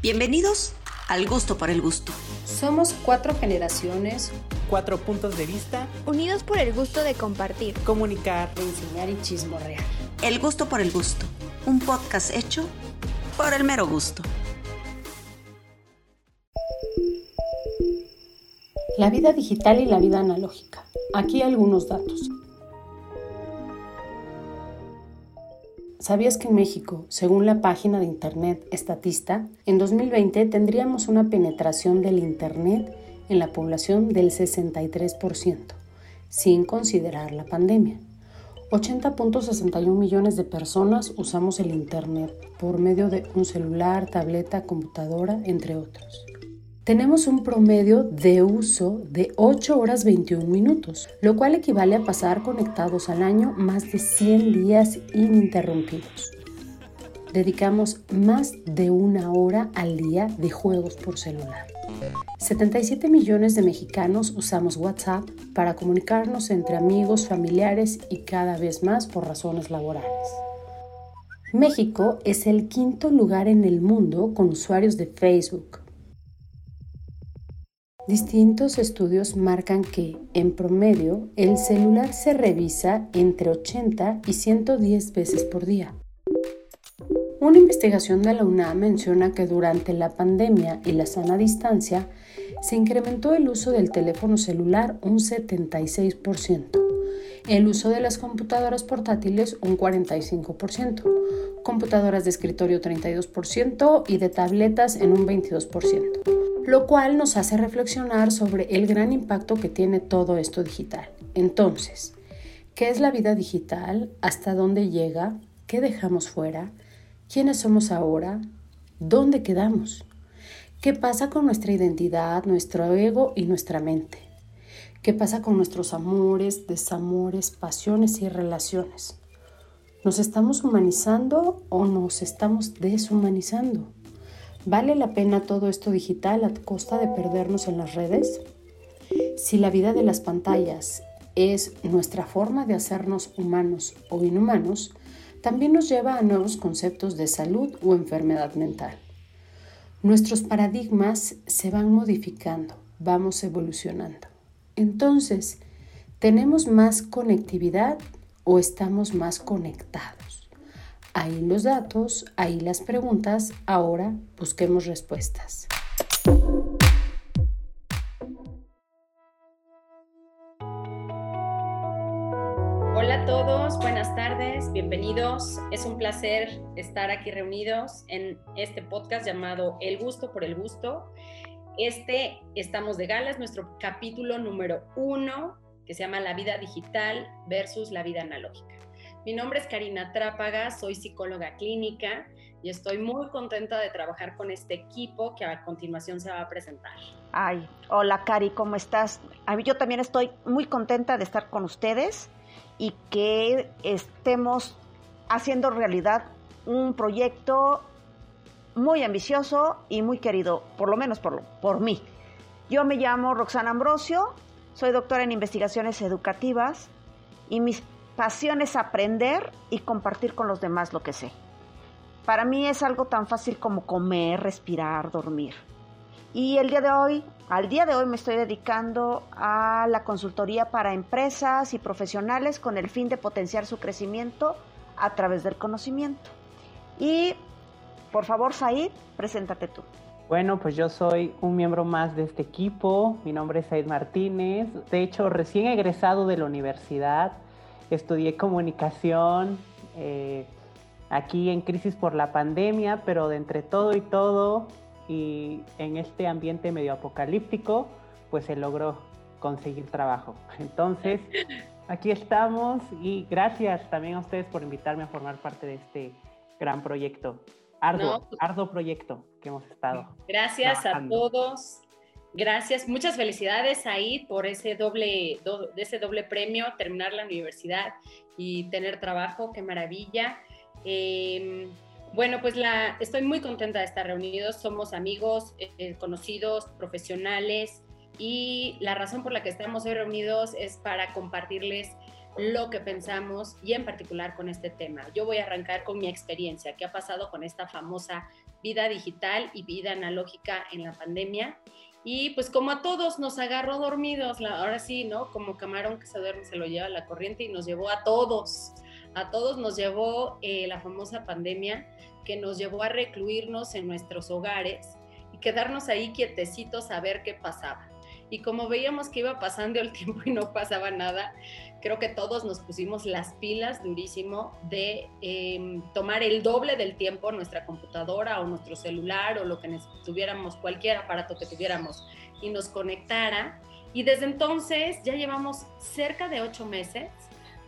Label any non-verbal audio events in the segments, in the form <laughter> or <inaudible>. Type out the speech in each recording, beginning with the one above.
Bienvenidos al gusto por el gusto. Somos cuatro generaciones, cuatro puntos de vista, unidos por el gusto de compartir, comunicar, enseñar y chismorrear. El gusto por el gusto, un podcast hecho por el mero gusto. La vida digital y la vida analógica. Aquí algunos datos. ¿Sabías que en México, según la página de Internet Estatista, en 2020 tendríamos una penetración del Internet en la población del 63%, sin considerar la pandemia? 80.61 millones de personas usamos el Internet por medio de un celular, tableta, computadora, entre otros tenemos un promedio de uso de 8 horas 21 minutos, lo cual equivale a pasar conectados al año más de 100 días ininterrumpidos. Dedicamos más de una hora al día de juegos por celular. 77 millones de mexicanos usamos WhatsApp para comunicarnos entre amigos, familiares y cada vez más por razones laborales. México es el quinto lugar en el mundo con usuarios de Facebook, Distintos estudios marcan que, en promedio, el celular se revisa entre 80 y 110 veces por día. Una investigación de la UNAM menciona que durante la pandemia y la sana distancia se incrementó el uso del teléfono celular un 76%, el uso de las computadoras portátiles un 45%, computadoras de escritorio 32% y de tabletas en un 22% lo cual nos hace reflexionar sobre el gran impacto que tiene todo esto digital. Entonces, ¿qué es la vida digital? ¿Hasta dónde llega? ¿Qué dejamos fuera? ¿Quiénes somos ahora? ¿Dónde quedamos? ¿Qué pasa con nuestra identidad, nuestro ego y nuestra mente? ¿Qué pasa con nuestros amores, desamores, pasiones y relaciones? ¿Nos estamos humanizando o nos estamos deshumanizando? ¿Vale la pena todo esto digital a costa de perdernos en las redes? Si la vida de las pantallas es nuestra forma de hacernos humanos o inhumanos, también nos lleva a nuevos conceptos de salud o enfermedad mental. Nuestros paradigmas se van modificando, vamos evolucionando. Entonces, ¿tenemos más conectividad o estamos más conectados? Ahí los datos, ahí las preguntas, ahora busquemos respuestas. Hola a todos, buenas tardes, bienvenidos. Es un placer estar aquí reunidos en este podcast llamado El gusto por el gusto. Este, estamos de gala, es nuestro capítulo número uno que se llama La vida digital versus la vida analógica. Mi nombre es Karina Trápaga, soy psicóloga clínica y estoy muy contenta de trabajar con este equipo que a continuación se va a presentar. Ay, hola Cari, ¿cómo estás? Yo también estoy muy contenta de estar con ustedes y que estemos haciendo realidad un proyecto muy ambicioso y muy querido, por lo menos por, por mí. Yo me llamo Roxana Ambrosio, soy doctora en investigaciones educativas y mis Pasión es aprender y compartir con los demás lo que sé. Para mí es algo tan fácil como comer, respirar, dormir. Y el día de hoy, al día de hoy me estoy dedicando a la consultoría para empresas y profesionales con el fin de potenciar su crecimiento a través del conocimiento. Y por favor, Said, preséntate tú. Bueno, pues yo soy un miembro más de este equipo. Mi nombre es Said Martínez. De hecho, recién egresado de la universidad estudié comunicación eh, aquí en crisis por la pandemia, pero de entre todo y todo y en este ambiente medio apocalíptico, pues se logró conseguir trabajo. Entonces, <laughs> aquí estamos y gracias también a ustedes por invitarme a formar parte de este gran proyecto. Arduo, pues arduo proyecto que hemos estado. Gracias a todos Gracias, muchas felicidades ahí por ese doble, ese doble premio, terminar la universidad y tener trabajo, qué maravilla. Em, bueno, pues la, estoy muy contenta de estar reunidos, somos amigos, eh, conocidos, profesionales y la razón por la que estamos hoy reunidos es para compartirles lo que pensamos y en particular con este tema. Yo voy a arrancar con mi experiencia, qué ha pasado con esta famosa vida digital y vida analógica en la pandemia. Y pues como a todos nos agarró dormidos, ahora sí, ¿no? Como camarón que se duerme se lo lleva la corriente y nos llevó a todos, a todos nos llevó eh, la famosa pandemia que nos llevó a recluirnos en nuestros hogares y quedarnos ahí quietecitos a ver qué pasaba. Y como veíamos que iba pasando el <laughs> tiempo y no pasaba nada, creo que todos nos pusimos las pilas durísimo de em, tomar el doble del tiempo nuestra computadora o nuestro celular o lo que tuviéramos, cualquier aparato que tuviéramos y nos conectara. Y desde entonces ya llevamos cerca de ocho meses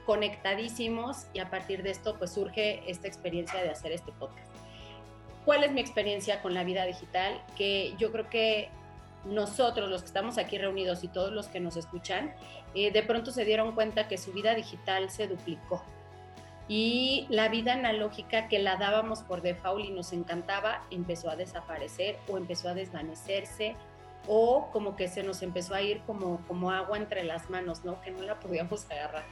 conectadísimos y a partir de esto pues surge esta experiencia de hacer este podcast. ¿Cuál es mi experiencia con la vida digital? Que yo creo que nosotros, los que estamos aquí reunidos y todos los que nos escuchan, eh, de pronto se dieron cuenta que su vida digital se duplicó. Y la vida analógica que la dábamos por default y nos encantaba empezó a desaparecer o empezó a desvanecerse o como que se nos empezó a ir como, como agua entre las manos, ¿no? Que no la podíamos agarrar.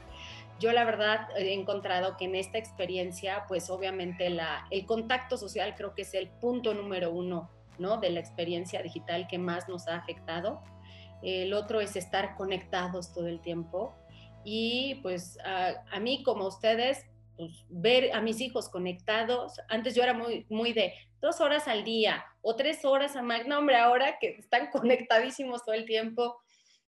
Yo la verdad he encontrado que en esta experiencia, pues obviamente la, el contacto social creo que es el punto número uno ¿no? de la experiencia digital que más nos ha afectado. El otro es estar conectados todo el tiempo. Y pues a, mí como ustedes, pues, ver a mis hijos conectados, antes yo era muy, muy de dos horas al día o tres horas a más, no hombre, ahora que están <laughs> conectadísimos todo el tiempo.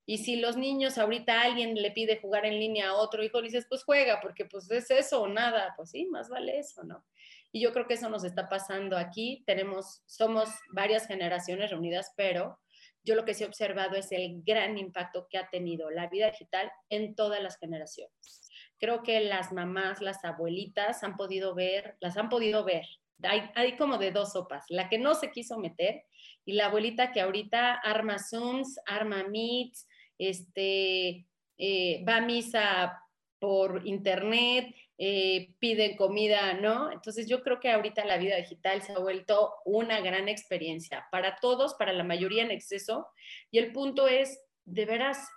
Y si los niños ahorita alguien le pide jugar en línea a otro hijo, dices, pues juega, porque pues es eso o nada, pues sí, más vale eso, ¿no? Y yo creo que eso nos está pasando aquí. Tenemos, somos varias generaciones reunidas, pero yo lo que sí he observado es el gran impacto que ha tenido la vida digital en todas las generaciones. Creo que las mamás, las abuelitas han podido ver, las han podido ver. Hay, hay como de dos sopas, la que no se quiso meter y la abuelita que ahorita arma Zooms, arma Meets, este, eh, va a misa por internet, eh, piden comida, ¿no? Entonces yo creo que ahorita la vida digital se ha vuelto una gran experiencia para todos, para la mayoría en exceso. Y el punto es, de veras,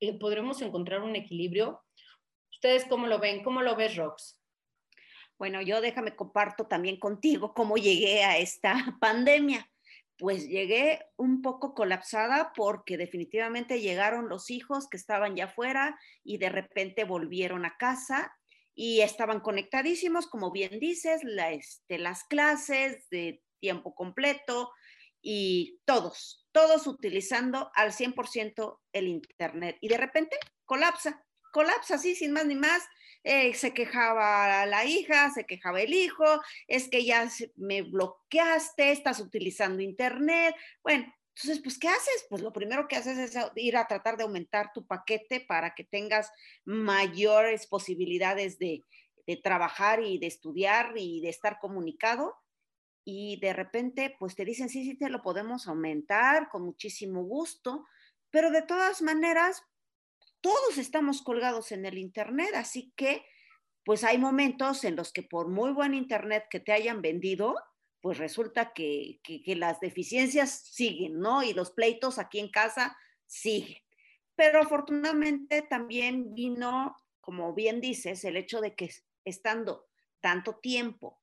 eh, podremos encontrar un equilibrio. ¿Ustedes cómo lo ven? ¿Cómo lo ves, Rox? Bueno, yo déjame comparto también contigo cómo llegué a esta <laughs> pandemia. Pues llegué un poco colapsada porque definitivamente llegaron los hijos que estaban ya afuera y de repente volvieron a casa y estaban conectadísimos, como bien dices, este, las clases de tiempo completo y todos, todos utilizando al 100% el Internet. Y de repente colapsa, colapsa así, sin más ni más. Eh, se quejaba la hija, se quejaba el hijo, es que ya me bloqueaste, estás utilizando Internet. Bueno, entonces, pues, ¿qué haces? Pues lo primero que haces es ir a tratar de aumentar tu paquete para que tengas mayores posibilidades de, trabajar y de estudiar y de estar comunicado. Y de repente, pues te dicen, sí, sí, te lo podemos aumentar con muchísimo gusto, pero de todas maneras, todos estamos colgados en el Internet, así que, pues hay momentos en los que por muy buen Internet que te hayan vendido, pues resulta que, las deficiencias siguen, ¿no? Y los pleitos aquí en casa siguen. Pero afortunadamente también vino, como bien dices, el hecho de que estando tanto tiempo,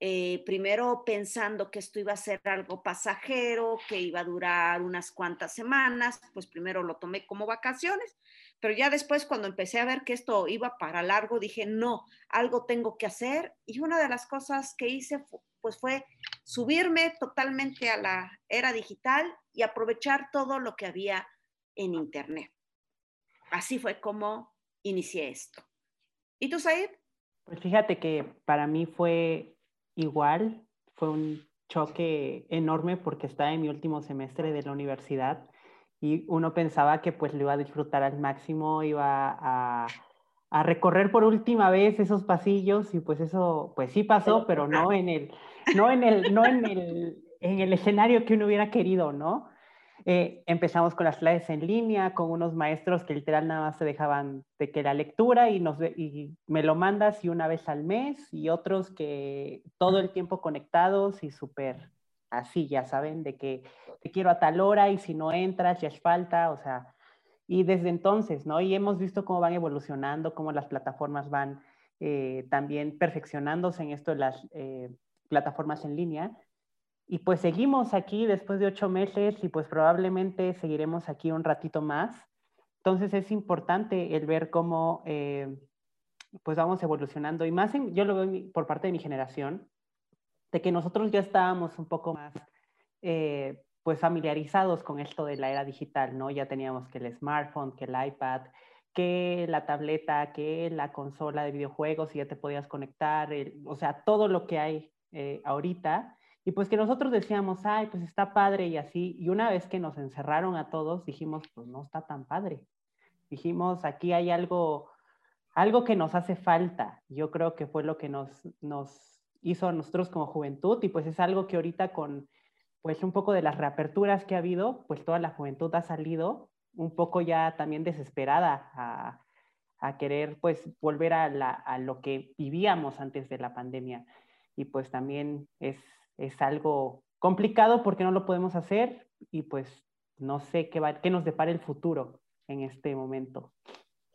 eh, primero pensando que esto iba a ser algo pasajero, que iba a durar unas cuantas semanas, pues primero lo tomé como vacaciones, pero ya después cuando empecé a ver que esto iba para largo, dije, no, algo tengo que hacer. Y una de las cosas que hice pues fue subirme totalmente a la era digital y aprovechar todo lo que había en Internet. Así fue como inicié esto. ¿Y tú, Said? Pues fíjate que para mí fue igual, fue un choque enorme porque estaba en mi último semestre de la universidad y uno pensaba que pues lo iba a disfrutar al máximo, iba a a recorrer por última vez esos pasillos y pues eso, pues sí pasó, pero no en el, no en el, no en el, en el escenario que uno hubiera querido, ¿no? Eh, empezamos con las clases en línea, con unos maestros que literal nada más se dejaban de que la lectura y, nos, y me lo mandas y una vez al mes y otros que todo el tiempo conectados y súper así, ya saben, de que te quiero a tal hora y si no entras ya es falta, o sea, y desde entonces, ¿no? Y hemos visto cómo van evolucionando, cómo las plataformas van eh, también perfeccionándose en esto de las eh, plataformas en línea. y pues seguimos aquí después de ocho meses y pues probablemente seguiremos aquí un ratito más. Entonces es importante el ver cómo eh, pues vamos evolucionando y más yo lo veo por parte de mi generación, de que nosotros ya estábamos un poco más pues familiarizados con esto de la era digital, ¿no? Ya teníamos que el smartphone, que el iPad, que la tableta, que la consola de videojuegos y ya te podías conectar, o sea, todo lo que hay eh, ahorita y pues que nosotros decíamos, ay, pues está padre y así. Y una vez que nos encerraron a todos, dijimos, pues no está tan padre. Dijimos, aquí hay algo, algo que nos hace falta. Yo creo que fue lo que nos, nos hizo a nosotros como juventud y pues es algo que ahorita con pues un poco de las reaperturas que ha habido, pues toda la juventud ha salido un poco ya también desesperada a, querer pues volver a, la, a lo que vivíamos antes de la pandemia. Y pues también es es algo complicado porque no lo podemos hacer y pues no sé qué, va, qué nos depara el futuro en este momento.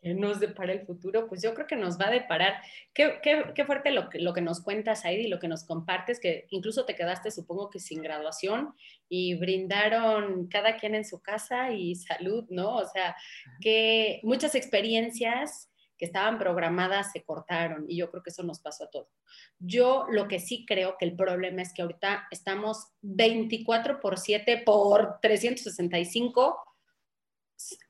¿Qué nos depara el futuro? Pues yo creo que nos va a deparar. Qué, qué, qué fuerte lo que, lo que nos cuentas, Heidi, lo que nos compartes, que incluso te quedaste, supongo que sin graduación y brindaron cada quien en su casa y salud, ¿no? O sea, que muchas experiencias que estaban programadas se cortaron y yo creo que eso nos pasó a todos. Yo lo que sí creo que el problema es que ahorita estamos 24 por 7 por 365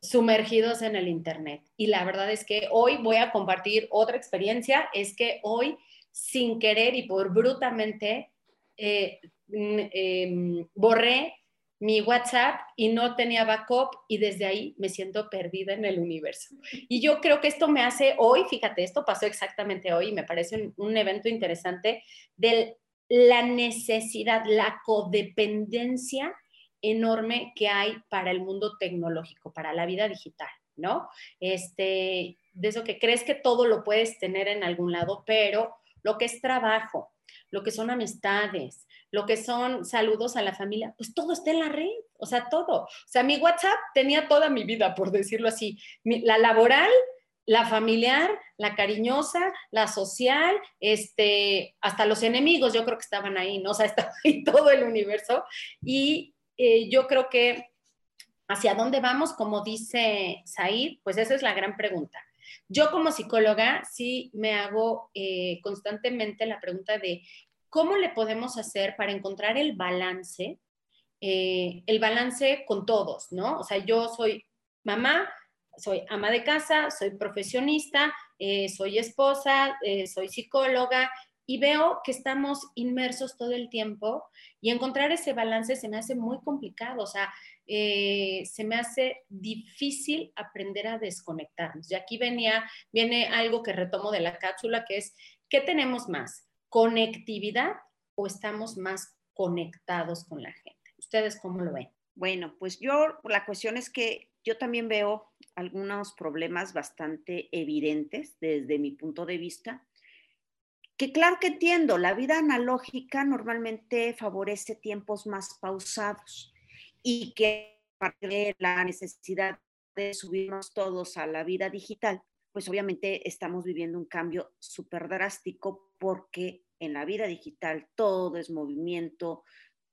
sumergidos en el Internet. Y la verdad es que hoy voy a compartir otra experiencia, es que hoy sin querer y por brutamente eh, em, borré mi WhatsApp y no tenía backup y desde ahí me siento perdida en el universo. Y yo creo que esto me hace hoy, fíjate, esto pasó exactamente hoy y me parece un, evento interesante de la necesidad, la codependencia enorme que hay para el mundo tecnológico, para la vida digital, ¿no? Este, de eso que crees que todo lo puedes tener en algún lado, pero lo que es trabajo, lo que son amistades, lo que son saludos a la familia, pues todo está en la red, o sea, todo. O sea, mi WhatsApp tenía toda mi vida, por decirlo así, la laboral, la familiar, la cariñosa, la social, este, hasta los enemigos, yo creo que estaban ahí, ¿no? O sea, <laughs> estaba ahí todo el universo. Y eh, yo creo que hacia dónde vamos, como dice Said, pues esa es la gran pregunta. Yo como psicóloga sí me hago eh, constantemente la pregunta de ¿cómo le podemos hacer para encontrar el balance? Eh, el balance con todos, ¿no? O sea, yo soy mamá, soy ama de casa, soy profesionista, soy esposa, soy psicóloga y veo que estamos inmersos todo el tiempo y encontrar ese balance se me hace muy complicado, o sea, se me hace difícil aprender a desconectarnos. Y aquí venía, viene algo que retomo de la cápsula, que es, ¿qué tenemos más? conectividad o estamos más conectados con la gente? ¿Ustedes cómo lo ven? Bueno, pues yo, la cuestión es que yo también veo algunos problemas bastante evidentes desde mi punto de vista, que claro que entiendo, la vida analógica normalmente favorece tiempos más pausados y que parte de la necesidad de subirnos todos a la vida digital, pues obviamente estamos viviendo un cambio súper drástico porque en la vida digital todo es movimiento,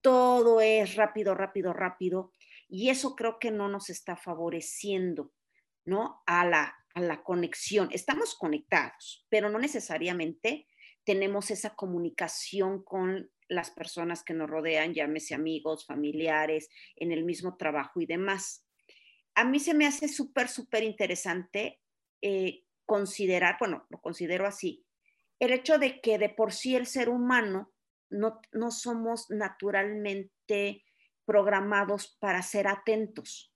todo es rápido, rápido, rápido, y eso creo que no nos está favoreciendo, ¿no? A la, a la conexión. Estamos conectados, pero no necesariamente tenemos esa comunicación con las personas que nos rodean, llámese amigos, familiares, en el mismo trabajo y demás. A mí se me hace súper, súper interesante eh, considerar, bueno, lo considero así, el hecho de que de por sí el ser humano no, no somos naturalmente programados para ser atentos.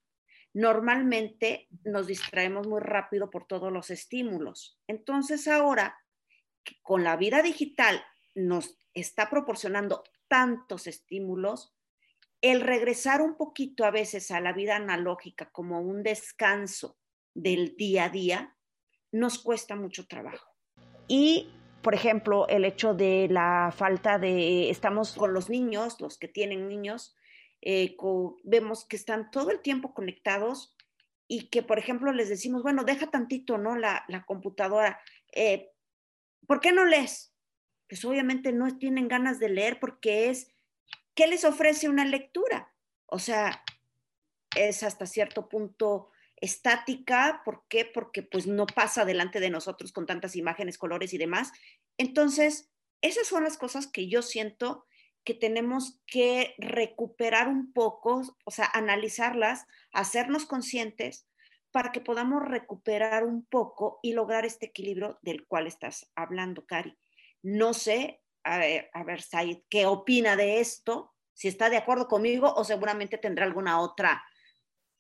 Normalmente nos distraemos muy rápido por todos los estímulos. Entonces ahora, con la vida digital nos está proporcionando tantos estímulos, el regresar un poquito a veces a la vida analógica como un descanso del día a día, nos cuesta mucho trabajo. Y, por ejemplo, el hecho de la falta de, estamos con los niños, los que tienen niños, eh, vemos que están todo el tiempo conectados y que, por ejemplo, les decimos, bueno, deja tantito, ¿no? La, computadora. Eh, ¿Por qué no lees? Pues obviamente no tienen ganas de leer porque es ¿qué les ofrece una lectura? O sea, es hasta cierto punto estática, ¿por qué? Porque pues no pasa delante de nosotros con tantas imágenes, colores y demás. Entonces, esas son las cosas que yo siento que tenemos que recuperar un poco, o sea, analizarlas, hacernos conscientes para que podamos recuperar un poco y lograr este equilibrio del cual estás hablando, Cari. No sé, a ver, a ver Said, ¿qué opina de esto? Si está de acuerdo conmigo o seguramente tendrá alguna otra,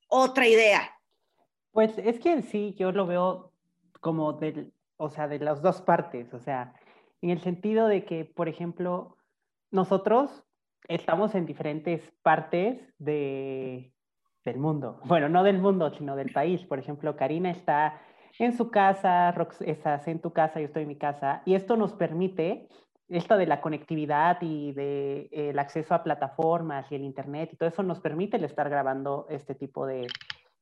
otra idea. Pues es que en sí yo lo veo como del, o sea, de las dos partes, o sea, en el sentido de que, por ejemplo, nosotros estamos en diferentes partes de, del mundo. <laughs> Bueno, no del mundo, sino del país. Por ejemplo, Karina está en su casa, Rox, estás en tu casa, yo estoy en mi casa, y esto nos permite, esto de la conectividad y del de, el acceso a plataformas y el Internet y todo eso nos permite el estar grabando este tipo de,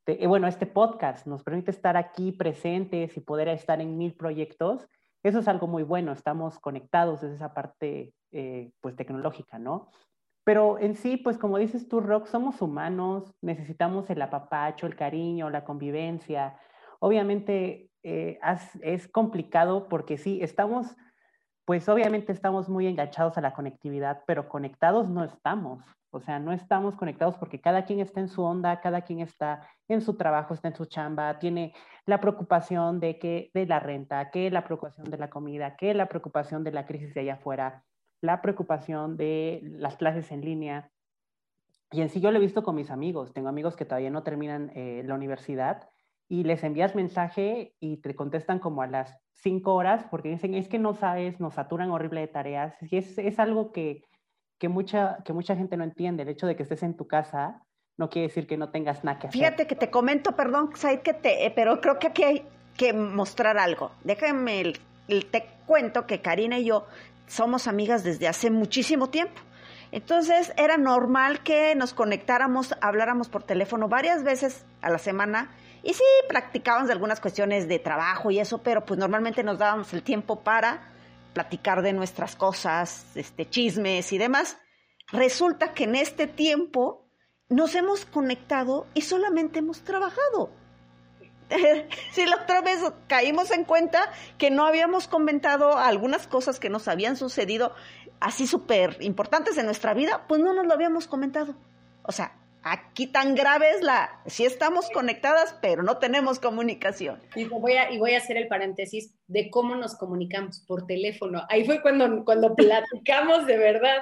de, bueno, este podcast, nos permite estar aquí presentes y poder estar en mil proyectos eso es algo muy bueno, estamos conectados desde esa parte eh, pues tecnológica, ¿no? Pero en sí, pues como dices tú, Rock, somos humanos, necesitamos el apapacho, el cariño, la convivencia. Obviamente eh, es complicado porque sí, estamos, pues obviamente estamos muy enganchados a la conectividad, pero conectados no estamos. O sea, no estamos conectados porque cada quien está en su onda, cada quien está en su trabajo, está en su chamba, tiene la preocupación de que de la renta, que la preocupación de la comida, que la preocupación de la crisis de allá afuera, la preocupación de las clases en línea. Y en sí yo lo he visto con mis amigos. Tengo amigos que todavía no terminan eh, la universidad y les envías mensaje y te contestan como a las cinco horas porque dicen, es que no sabes, nos saturan horrible de tareas. Y es, es algo que que mucha, que mucha gente no entiende. El hecho de que estés en tu casa no quiere decir que no tengas nada que hacer. Fíjate que te comento, perdón, que te, eh, pero creo que aquí hay que mostrar algo. Déjame, el, te cuento que Karina y yo somos amigas desde hace muchísimo tiempo. Entonces era normal que nos conectáramos, habláramos por teléfono varias veces a la semana y sí practicábamos algunas cuestiones de trabajo y eso, pero pues normalmente nos dábamos el tiempo para platicar de nuestras cosas, este, chismes y demás. Resulta que en este tiempo nos hemos conectado y solamente hemos trabajado. <laughs> Si la otra vez caímos en cuenta que no habíamos comentado algunas cosas que nos habían sucedido así súper importantes en nuestra vida, pues no nos lo habíamos comentado. O sea, aquí tan grave es la, sí estamos conectadas, pero no tenemos comunicación. Y voy a, y voy a hacer el paréntesis de cómo nos comunicamos por teléfono. Ahí fue cuando, cuando <laughs> platicamos de verdad,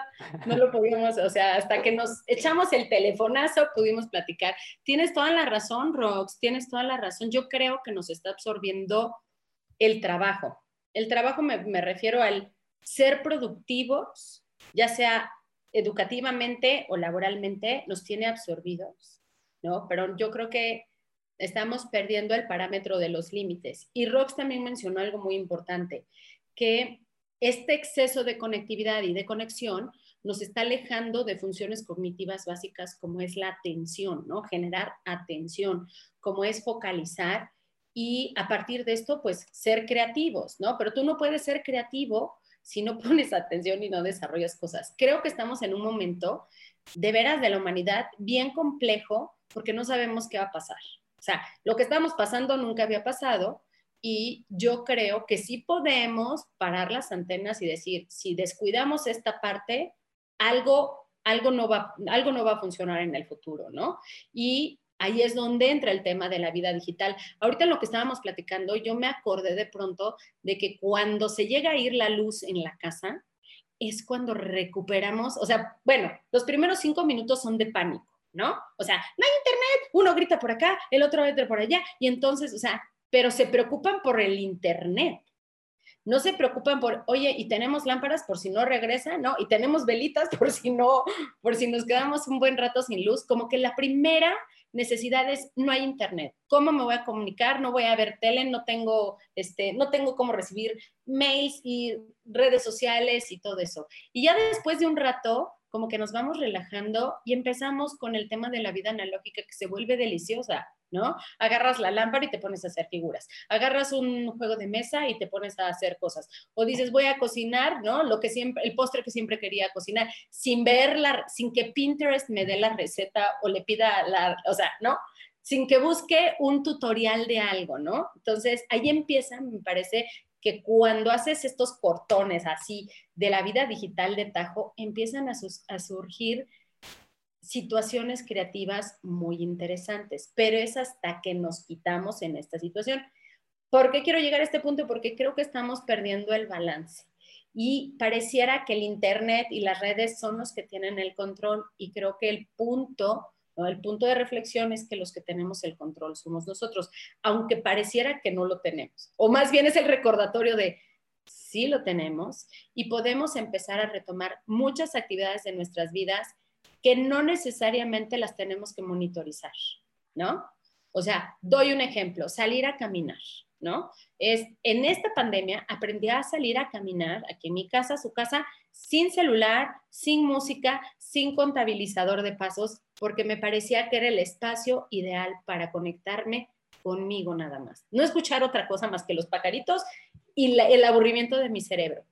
no lo podíamos, o sea, hasta que nos echamos el telefonazo pudimos platicar. Tienes toda la razón, Rox, tienes toda la razón. Yo creo que nos está absorbiendo el trabajo. El trabajo me, me refiero al ser productivos, ya sea educativamente o laboralmente nos tiene absorbidos, ¿no? Pero yo creo que estamos perdiendo el parámetro de los límites. Y Rox también mencionó algo muy importante, que este exceso de conectividad y de conexión nos está alejando de funciones cognitivas básicas como es la atención, ¿no? Generar atención, como es focalizar y a partir de esto, pues ser creativos, ¿no? Pero tú no puedes ser creativo si no <laughs> pones atención y no desarrollas cosas. Creo que estamos en un momento de veras de la humanidad bien complejo porque no sabemos qué va a pasar. O sea, lo que estamos pasando nunca había pasado y yo creo que sí podemos parar las antenas y decir, si descuidamos esta parte, algo, algo, no, va, algo no va a funcionar en el futuro, ¿no? Y ahí es donde entra el tema de la vida digital. Ahorita lo que estábamos platicando, yo me acordé de pronto de que cuando se llega a ir la luz en la casa, es cuando recuperamos, o sea, bueno, los primeros cinco minutos son de pánico, ¿no? O sea, no hay internet, uno grita por acá, el otro entra por allá, y entonces, o sea, pero se preocupan por el internet. No se preocupan por, oye, y tenemos lámparas por si no regresa, ¿no? Y tenemos velitas por si no, por si nos quedamos un buen rato sin luz. Como que la primera necesidades, no hay internet. ¿Cómo me voy a comunicar? No voy a ver tele, no tengo, este, no tengo cómo recibir mails y redes sociales y todo eso. Y ya después de un rato, como que nos vamos relajando y empezamos con el tema de la vida analógica que se vuelve deliciosa. ¿No? Agarras la lámpara y te pones a hacer figuras. Agarras un juego de mesa y te pones a hacer cosas. O dices, voy a cocinar, ¿no? Lo que siempre, el postre que siempre quería cocinar, sin verla, sin que Pinterest me dé la receta o le pida la, o sea, ¿no? Sin que busque un tutorial de algo, ¿no? Entonces, ahí empieza, me parece, que cuando haces estos cortones así de la vida digital de Tajo, empiezan a surgir situaciones creativas muy interesantes, pero es hasta que nos quitamos en esta situación. ¿Por qué quiero llegar a este punto? Porque creo que estamos perdiendo el balance y pareciera que el Internet y las redes son los que tienen el control y creo que el punto, el punto de reflexión es que los que tenemos el control somos nosotros, aunque pareciera que no lo tenemos. O más bien es el recordatorio de sí lo tenemos y podemos empezar a retomar muchas actividades de nuestras vidas que no necesariamente las tenemos que monitorizar, ¿no? O sea, doy un ejemplo, salir a caminar, ¿no? Es, en esta pandemia aprendí a salir a caminar aquí en mi casa, su casa, sin celular, sin música, sin contabilizador de pasos, porque me parecía que era el espacio ideal para conectarme conmigo nada más. No escuchar otra cosa más que los pacaritos y el aburrimiento de mi cerebro.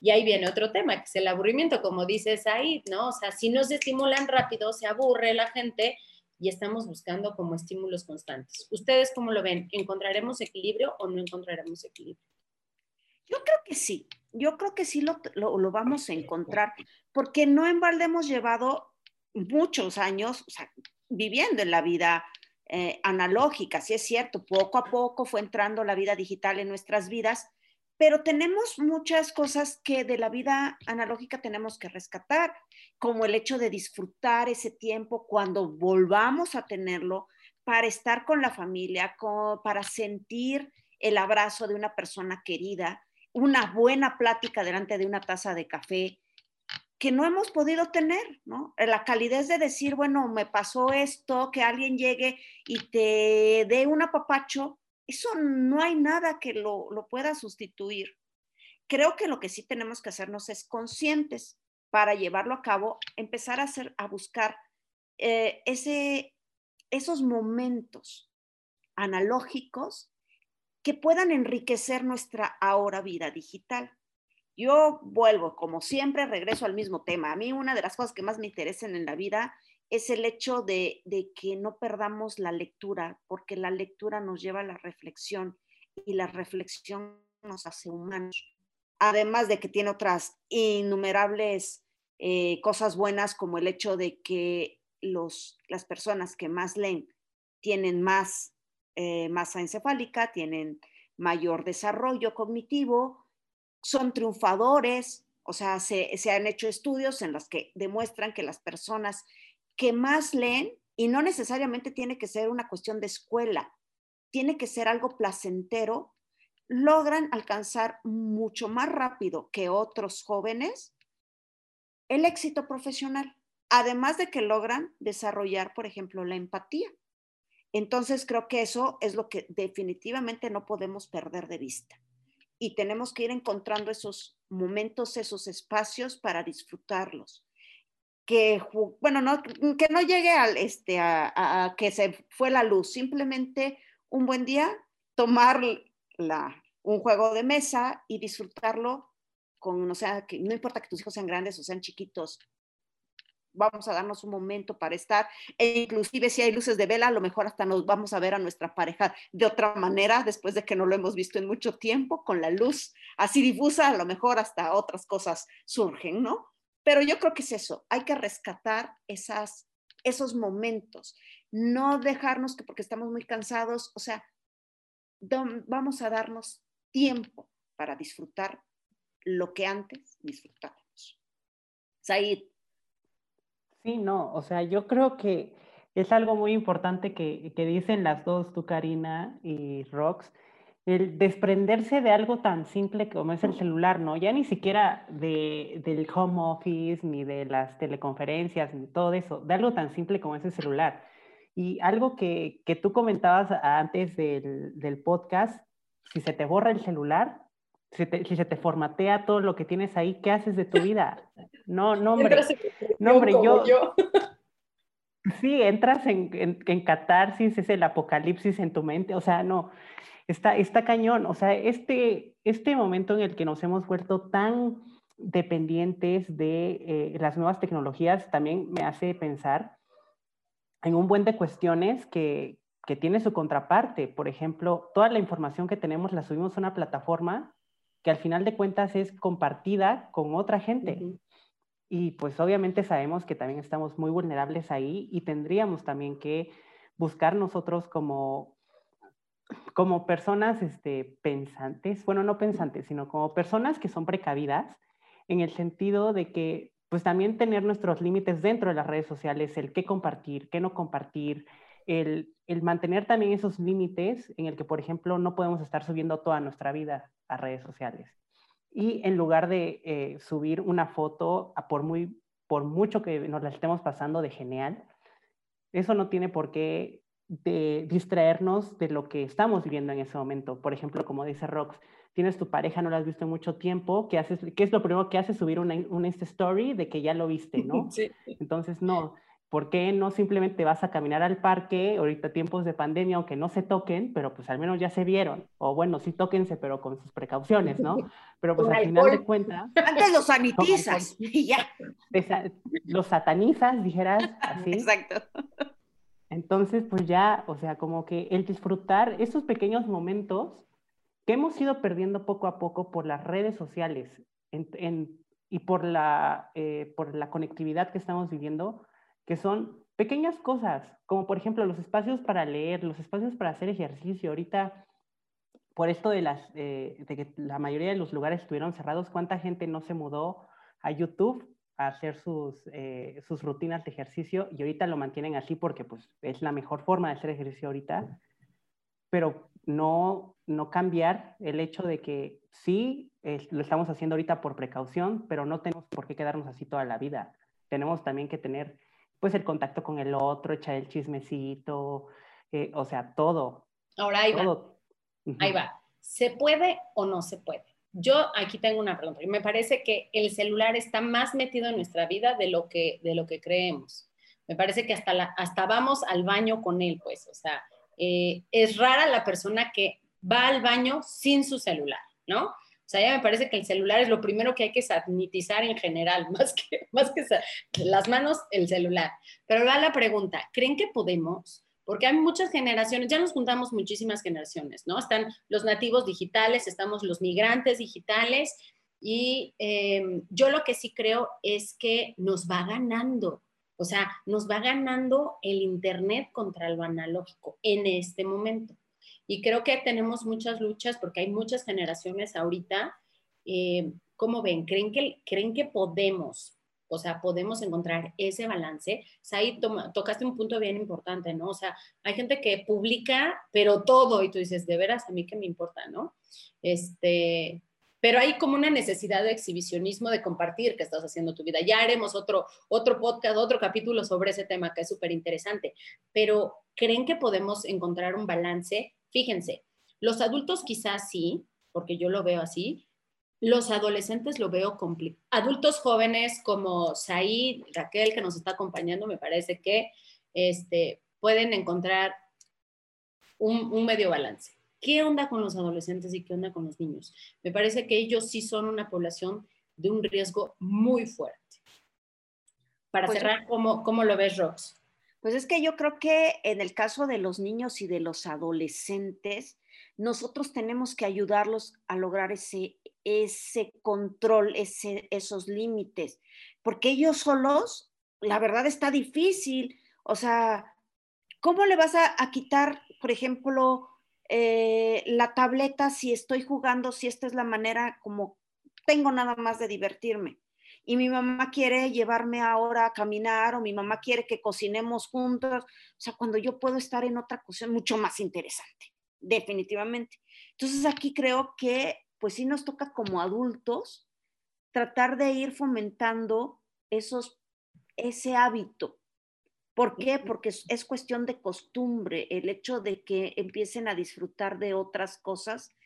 Y ahí viene otro tema, que es el aburrimiento, como dices ahí, ¿no? O sea, si nos estimulan rápido, se aburre la gente y estamos buscando como estímulos constantes. ¿Ustedes cómo lo ven? ¿Encontraremos equilibrio o no encontraremos equilibrio? Yo creo que sí, yo creo que sí lo, lo, vamos a encontrar, porque no en balde hemos llevado muchos años viviendo en la vida eh, analógica, sí es cierto, poco a poco fue entrando la vida digital en nuestras vidas, pero tenemos muchas cosas que de la vida analógica tenemos que rescatar, como el hecho de disfrutar ese tiempo cuando volvamos a tenerlo para estar con la familia, para sentir el abrazo de una persona querida, una buena plática delante de una taza de café que no hemos podido tener, ¿no? La calidez de decir, bueno, me pasó esto, que alguien llegue y te dé un apapacho, eso no hay nada que lo, pueda sustituir. Creo que lo que sí tenemos que hacernos es conscientes para llevarlo a cabo, empezar a, buscar eh, esos momentos analógicos que puedan enriquecer nuestra ahora vida digital. Yo vuelvo, como siempre, regreso al mismo tema. A mí una de las cosas que más me interesan en la vida es el hecho de, que no perdamos la lectura, porque la lectura nos lleva a la reflexión y la reflexión nos hace humanos. Además de que tiene otras innumerables eh, cosas buenas, como el hecho de que los, las personas que más leen tienen más eh, masa encefálica, tienen mayor desarrollo cognitivo, son triunfadores, o sea, se, se, han hecho estudios en los que demuestran que las personas que más leen, y no necesariamente tiene que ser una cuestión de escuela, tiene que ser algo placentero, logran alcanzar mucho más rápido que otros jóvenes el éxito profesional, además de que logran desarrollar, por ejemplo, la empatía. Entonces, creo que eso es lo que definitivamente no podemos perder de vista. Y tenemos que ir encontrando esos momentos, esos espacios para disfrutarlos que, bueno, no, que no llegue al, este, a, que se fue la luz, simplemente un buen día tomar la, un juego de mesa y disfrutarlo con, o sea, que no importa que tus hijos sean grandes o sean chiquitos, vamos a darnos un momento para estar, e inclusive si hay luces de vela, a lo mejor hasta nos vamos a ver a nuestra pareja de otra manera después de que no lo hemos visto en mucho tiempo, con la luz así difusa, a lo mejor hasta otras cosas surgen, ¿no? Pero yo creo que es eso, hay que rescatar esas, esos momentos, no dejarnos que porque estamos muy cansados, o sea, vamos a darnos tiempo para disfrutar lo que antes disfrutábamos. Said. Sí, no, o sea, yo creo que es algo muy importante que, que dicen las dos, tú Karina y Rox, el desprenderse de algo tan simple como es el celular, ¿no? Ya ni siquiera de, del home office, ni de las teleconferencias, ni todo eso, de algo tan simple como es el celular. Y algo que, que tú comentabas antes del, del, podcast, si se te borra el celular, si, si, se te formatea todo lo que tienes ahí, ¿qué haces de tu vida? No, no, hombre, no, hombre, yo, <laughs> Sí, entras en, en, catarsis, es el apocalipsis en tu mente, o sea, no, está, está cañón, o sea, este, este momento en el que nos hemos vuelto tan dependientes de eh, las nuevas tecnologías también me hace pensar en un buen de cuestiones que, que tiene su contraparte. Por ejemplo, toda la información que tenemos la subimos a una plataforma que al final de cuentas es compartida con otra gente. Y pues obviamente sabemos que también estamos muy vulnerables ahí y tendríamos también que buscar nosotros como, como personas este, pensantes, bueno, no pensantes, sino como personas que son precavidas en el sentido de que pues también tener nuestros límites dentro de las redes sociales, el qué compartir, qué no compartir, el, el, mantener también esos límites en el que, por ejemplo, no podemos estar subiendo toda nuestra vida a redes sociales. Y en lugar de eh, subir una foto, a por, muy, por mucho que nos la estemos pasando de genial, eso no tiene por qué de distraernos de lo que estamos viviendo en ese momento. Por ejemplo, como dice Rox, tienes tu pareja, no la has visto en mucho tiempo, ¿qué, haces, qué es lo primero que haces? Subir una, una Story de que ya lo viste, ¿no? <laughs> Sí. Entonces, no, ¿por qué no simplemente vas a caminar al parque, ahorita tiempos de pandemia, aunque no se toquen, pero pues al menos ya se vieron? O bueno, sí tóquense, pero con sus precauciones, ¿no? <laughs> Pero pues al final de cuentas... Antes los sanitizas y ya. Los satanizas, dijeras así. Exacto. Entonces, pues ya, o sea, como que el disfrutar esos pequeños momentos que hemos ido perdiendo poco a poco por las redes sociales y por la, eh, por la conectividad que estamos viviendo, que son pequeñas cosas, como por ejemplo los espacios para leer, los espacios para hacer ejercicio. Ahorita, por esto de, las, eh, de que la mayoría de los lugares estuvieron cerrados, ¿cuánta gente no se mudó a YouTube a hacer sus, eh, sus rutinas de ejercicio y ahorita lo mantienen así porque pues, es la mejor forma de hacer ejercicio ahorita? Pero no, no cambiar el hecho de que sí, lo estamos haciendo ahorita por precaución, pero no tenemos por qué quedarnos así toda la vida. Tenemos también que tener pues el contacto con el otro, echar el chismecito, eh, o sea, todo. Ahora ahí va. Ahí va. ¿Se puede o no se puede? Yo aquí tengo una pregunta. Me parece que el celular está más metido en nuestra vida de lo que, de lo que creemos. Me parece que hasta, hasta vamos al baño con él, pues. O sea, eh, es rara la persona que va al baño sin su celular, ¿no? O sea, ya me parece que el celular es lo primero que hay que sanitizar en general, <laughs> más que, más que las manos, el celular. Pero va la pregunta, ¿creen que podemos? Porque hay muchas generaciones, ya nos juntamos muchísimas generaciones, ¿no? Están los nativos digitales, estamos los migrantes digitales, y em, yo lo que sí creo es que nos va ganando. O sea, nos va ganando el Internet contra lo analógico en este momento. Y creo que tenemos muchas luchas porque hay muchas generaciones ahorita. Eh, ¿Cómo ven? ¿Creen que, ¿Creen que podemos, o sea, podemos encontrar ese balance? O ahí tocaste un punto bien importante, ¿no? O sea, hay gente que publica, pero todo, y tú dices, de veras, a mí qué me importa, ¿no? Este, pero hay como una necesidad de exhibicionismo de compartir que estás haciendo tu vida. Ya haremos otro, otro podcast, otro capítulo sobre ese tema que es súper interesante, pero ¿creen que podemos encontrar un balance? Fíjense, los adultos quizás sí, porque yo lo veo así, los adolescentes lo veo complicado. Adultos jóvenes como Said, Raquel, que nos está acompañando, me parece que este, pueden encontrar un, un medio balance. ¿Qué onda con los adolescentes y qué onda con los niños? Me parece que ellos sí son una población de un riesgo muy fuerte. Para pues cerrar, ¿cómo, ¿cómo lo ves, Rox? Pues es que yo creo que en el caso de los niños y de los adolescentes, nosotros tenemos que ayudarlos a lograr ese, ese control, ese, esos límites, porque ellos solos, la verdad está difícil. O sea, ¿cómo le vas a, quitar, por ejemplo, eh, la tableta si estoy jugando, si esta es la manera como tengo nada más de divertirme. Y mi mamá quiere llevarme ahora a caminar o mi mamá quiere que cocinemos juntos. O sea, cuando yo puedo estar en otra cosa mucho más interesante, definitivamente. Entonces aquí creo que pues sí nos toca como adultos tratar de ir fomentando esos, ese hábito ¿Por qué? Porque es, cuestión de costumbre, el hecho de que empiecen a disfrutar de otras cosas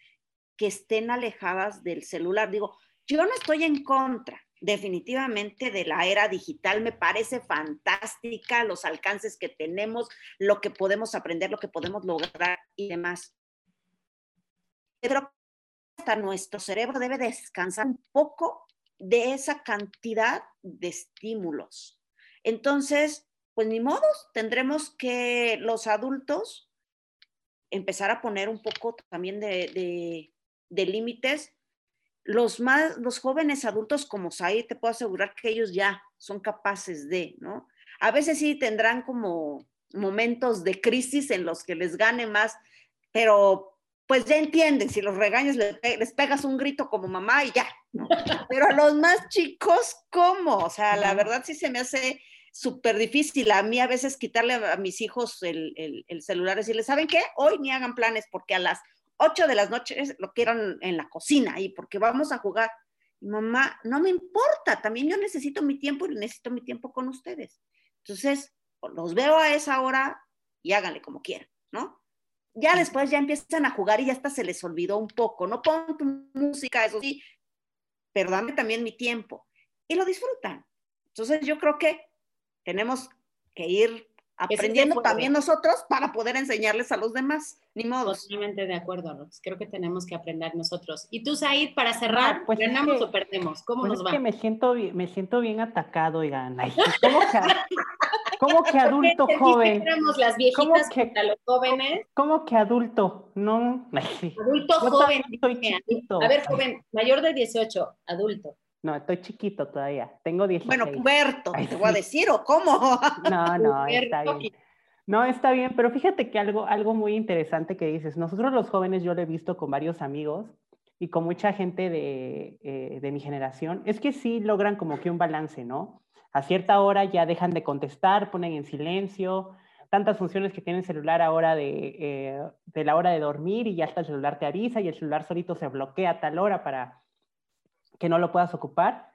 que estén alejadas del celular. Digo, yo no estoy en contra, definitivamente de la era digital. Me parece fantástica los alcances que tenemos, lo que podemos aprender, lo que podemos lograr y demás. Pero nuestro cerebro debe descansar un poco de esa cantidad de estímulos. Entonces, pues ni modos, tendremos que los adultos empezar a poner un poco también de, de límites los más, los jóvenes adultos como Said, te puedo asegurar que ellos ya son capaces de, ¿no? A veces sí tendrán como momentos de crisis en los que les gane más, pero pues ya entienden, si los regaños les, pegas un grito como mamá y ya, ¿no? <laughs> Pero a los más chicos, ¿cómo? O sea, la verdad sí se me hace súper difícil a mí a veces quitarle a, mis hijos el, el, el celular, decirles, ¿saben qué? Hoy ni hagan planes porque a las 8 de las noches lo quiero en la cocina y porque vamos a jugar. mamá, no me importa, también yo necesito mi tiempo y necesito mi tiempo con ustedes. Entonces, los veo a esa hora y háganle como quieran, ¿no? Ya después ya empiezan a jugar y ya hasta se les olvidó un poco, no pon tu música, eso sí, pero dame también mi tiempo. Y lo disfrutan. Entonces yo creo que tenemos que ir aprendiendo también nosotros para poder enseñarles a los demás. Ni modo. Totalmente de acuerdo, Rox. Creo que tenemos que aprender nosotros. Y tú, Said, para cerrar, pues ¿ganamos o perdemos? ¿Cómo pues nos va? Es que me siento, me siento bien atacado, oigan. ¿Cómo que, ¿cómo que <laughs> adulto joven? las viejitas ¿Cómo que, los jóvenes. ¿Cómo que adulto? No. Adulto joven. A ver, joven, mayor de 18, adulto. No, estoy chiquito todavía. Tengo 16. Bueno, puberto, te voy a decir, ¿o cómo? No, no, está bien. No, está bien, pero fíjate que algo, algo muy interesante que dices, nosotros los jóvenes, yo lo he visto con varios amigos y con mucha gente de, eh, de mi generación, es que sí logran como que un balance, ¿no? A cierta hora ya dejan de contestar, ponen en silencio, tantas funciones que tiene el celular ahora de, eh, de la hora de dormir y ya hasta el celular te avisa y el celular solito se bloquea a tal hora para que no lo puedas ocupar,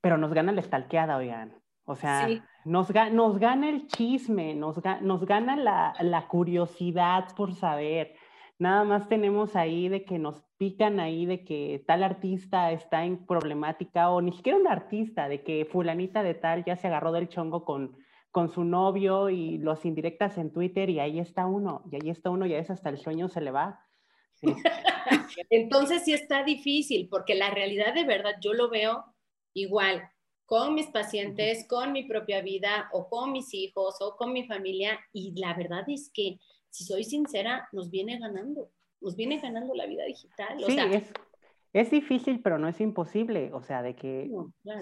pero nos gana la estalqueada, oigan. O sea, nos, nos, gana el chisme, nos, nos gana la, la, curiosidad por saber. Nada más tenemos ahí de que nos pican ahí de que tal artista está en problemática o ni siquiera un artista, de que fulanita de tal ya se agarró del chongo con, con su novio y los indirectas en Twitter y ahí está uno, y ahí está uno y a veces hasta el sueño se le va. <laughs> Entonces sí está difícil, porque la realidad de verdad yo lo veo igual con mis pacientes, con mi propia vida o con mis hijos o con mi familia y la verdad es que, si soy sincera, nos viene ganando, nos viene ganando la vida digital. sí, es, es, difícil, pero no es imposible, o sea, de que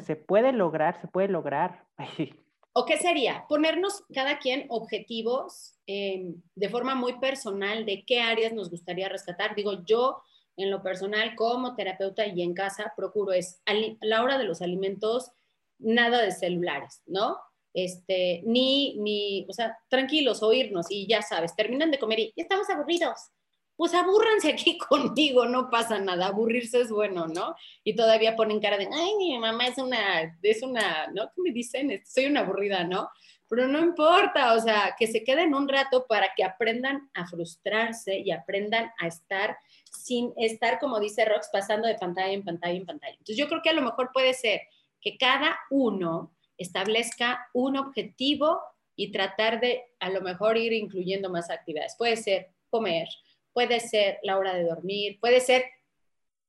se puede lograr, se puede lograr. <laughs> ¿O qué sería? Ponernos cada quien objetivos em, de forma muy personal de qué áreas nos gustaría rescatar. Digo, yo en lo personal como terapeuta y en casa procuro es a la hora de los alimentos nada de celulares, ¿no? Este, ni, ni, o sea, tranquilos, oírnos y ya sabes, terminan de comer y estamos aburridos pues abúrranse aquí <laughs> conmigo, no pasa nada, aburrirse es bueno, ¿no? Y todavía ponen cara de, ay, mi mamá es una, es una, ¿no? ¿Qué me dicen? Soy una aburrida, ¿no? Pero no importa, o sea, que se queden un rato para que aprendan a frustrarse y aprendan a estar sin estar, como dice Rox, pasando de pantalla en pantalla en pantalla. Entonces yo creo que a lo mejor puede ser que cada uno establezca un objetivo y tratar de a lo mejor ir incluyendo más actividades. Puede ser comer, puede ser la hora de dormir, puede ser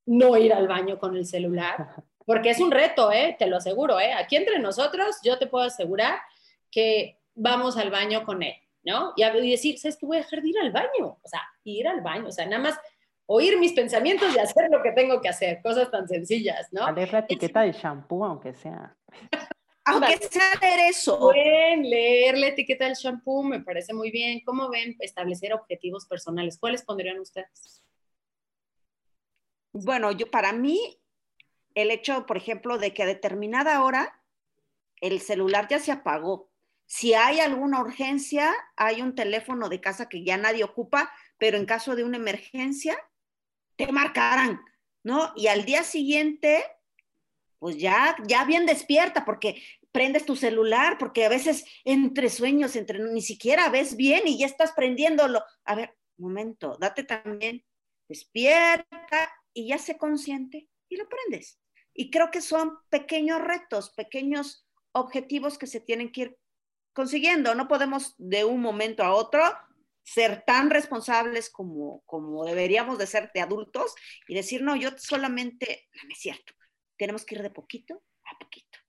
no ir al baño con el celular, <laughs> porque es un reto, ¿eh? te lo aseguro. ¿eh? Aquí entre nosotros, yo te puedo asegurar que vamos al baño con él, ¿no? Y, decir, ¿sabes qué? Voy a dejar de ir al baño, o sea, ir al baño, o sea, nada más oír mis pensamientos y hacer lo que tengo que hacer, cosas tan sencillas, ¿no? Leer la etiqueta del shampoo, aunque sea. <laughs> Aunque sea leer eso. Bien, leer la etiqueta del shampoo me parece muy bien. ¿Cómo ven establecer objetivos personales? ¿Cuáles pondrían ustedes? Bueno, yo para mí, el hecho, por ejemplo, de que a determinada hora el celular ya se apagó. Si hay alguna urgencia, hay un teléfono de casa que ya nadie ocupa, pero en caso de una emergencia, te marcarán, ¿no? Y al día siguiente pues ya, ya bien despierta, porque prendes tu celular, porque a veces entre sueños, entre ni siquiera ves bien y ya estás prendiéndolo. A ver, momento, date también, despierta y ya sé consciente y lo prendes. Y creo que son pequeños retos, pequeños objetivos que se tienen que ir consiguiendo. No podemos de un momento a otro ser tan responsables como, como deberíamos de ser de adultos y decir, no, yo solamente, es cierto, tenemos que ir de poquito a poquito.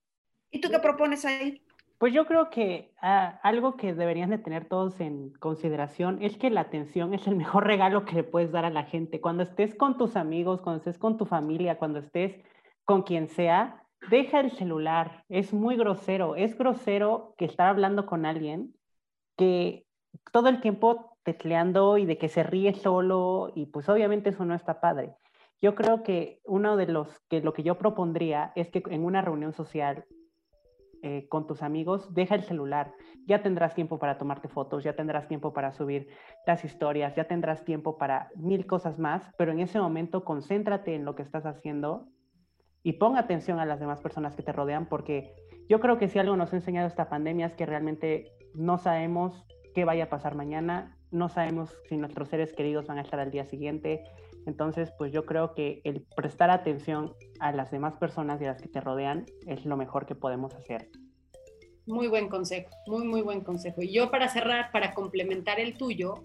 ¿Y tú qué propones ahí? Pues yo creo que ah, algo que deberían de tener todos en consideración es que la atención es el mejor <laughs> regalo que le puedes dar a la gente. Cuando estés con tus amigos, cuando estés con tu familia, cuando estés con quien sea, deja el celular. Es muy grosero. Es grosero que estar hablando con alguien que todo el tiempo tecleando y de que se ríe solo y pues obviamente eso no está padre. Yo creo que uno de los que lo que yo propondría es que en una reunión social eh, con tus amigos, deja el celular. Ya tendrás tiempo para tomarte fotos, ya tendrás tiempo para subir las historias, ya tendrás tiempo para mil cosas más, pero en ese momento concéntrate en lo que estás haciendo y pon atención a las demás personas que te rodean, porque yo creo que si algo nos ha enseñado esta pandemia es que realmente no sabemos qué vaya a pasar mañana, no sabemos si nuestros seres queridos van a estar al día siguiente. Entonces, pues yo creo que el prestar atención a las demás personas y a las que te rodean es lo mejor que podemos hacer. Muy buen consejo, muy, muy buen consejo. Y yo para cerrar, para complementar el tuyo,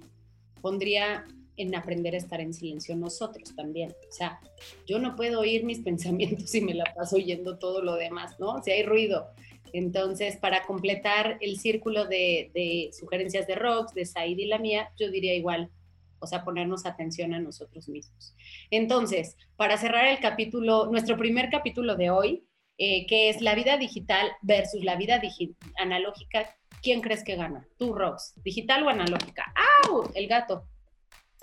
pondría en aprender a estar en silencio nosotros también. O sea, yo no puedo oír mis <laughs> pensamientos y me la paso oyendo todo lo demás, ¿no? Si hay ruido. Entonces, para completar el círculo de, de sugerencias de Rox, de Said y la mía, yo diría igual, o sea, ponernos atención a nosotros mismos. Entonces, para cerrar el capítulo, nuestro primer capítulo de hoy, eh, que es la vida digital versus la vida analógica, ¿quién crees que gana? Tú, Rox, ¿digital o analógica? ¡Au! El gato.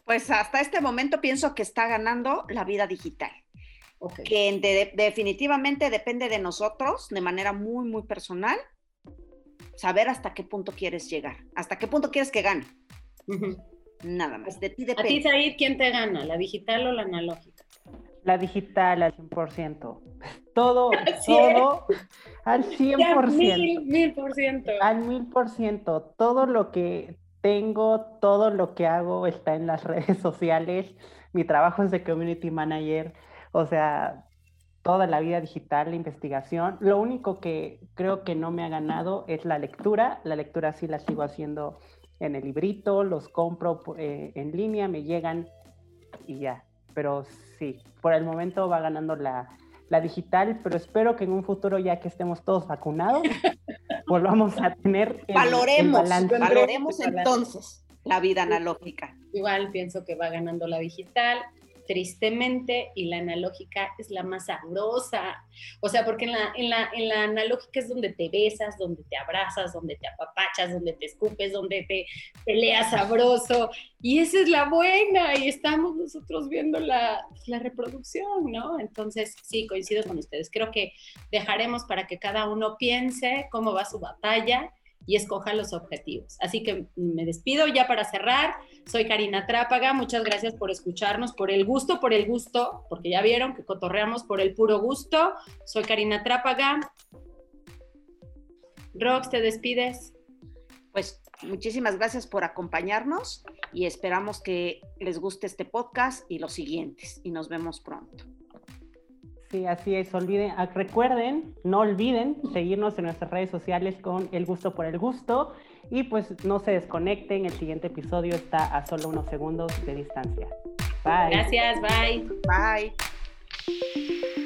Pues hasta este momento pienso que está ganando la vida digital. Que definitivamente depende de nosotros de manera muy, muy personal, saber hasta qué punto quieres llegar, hasta qué punto quieres que gane. Nada más, de ti depende. ¿A ti, Said, quién te gana, la digital o la analógica? La digital al 100%. Todo, <laughs> todo al 100%. Mil, mil por ciento. Al mil por ciento. Todo lo que tengo, todo lo que hago está en las <laughs> redes sociales. Mi trabajo es de community manager. O sea, toda la vida digital, la investigación. Lo único que creo que no me ha ganado es la lectura. La lectura sí la sigo haciendo en el librito, los compro eh, en línea, me llegan y ya. Pero sí, por el momento va ganando la, la digital, pero espero que en un futuro, ya que estemos todos vacunados, <laughs> volvamos a tener. valoremos, valoremos entonces la vida analógica. Igual pienso que va ganando la digital tristemente, y la analógica es la más sabrosa. O sea, porque en la, en, la, en la analógica es donde te besas, donde te abrazas, donde te apapachas, donde te escupes, donde te peleas sabroso. Y esa es la buena, y estamos nosotros viendo la, la reproducción, ¿no? Entonces, sí, coincido con ustedes. Creo que dejaremos para que cada uno piense cómo va su batalla y escoja los objetivos. Así que me despido ya para cerrar. Soy Karina Trápaga, muchas gracias por escucharnos, por el gusto, por el gusto, porque ya vieron que cotorreamos por el puro gusto. Soy Karina Trápaga. Rox, ¿te despides? Pues muchísimas gracias por acompañarnos y esperamos que les guste este podcast y los siguientes y nos vemos pronto. Sí, así es. Olviden, ah, recuerden, no olviden seguirnos en nuestras redes sociales con El Gusto por el Gusto. Y pues no se desconecten, el siguiente episodio está a solo unos segundos de distancia. Bye. Gracias, bye. Bye.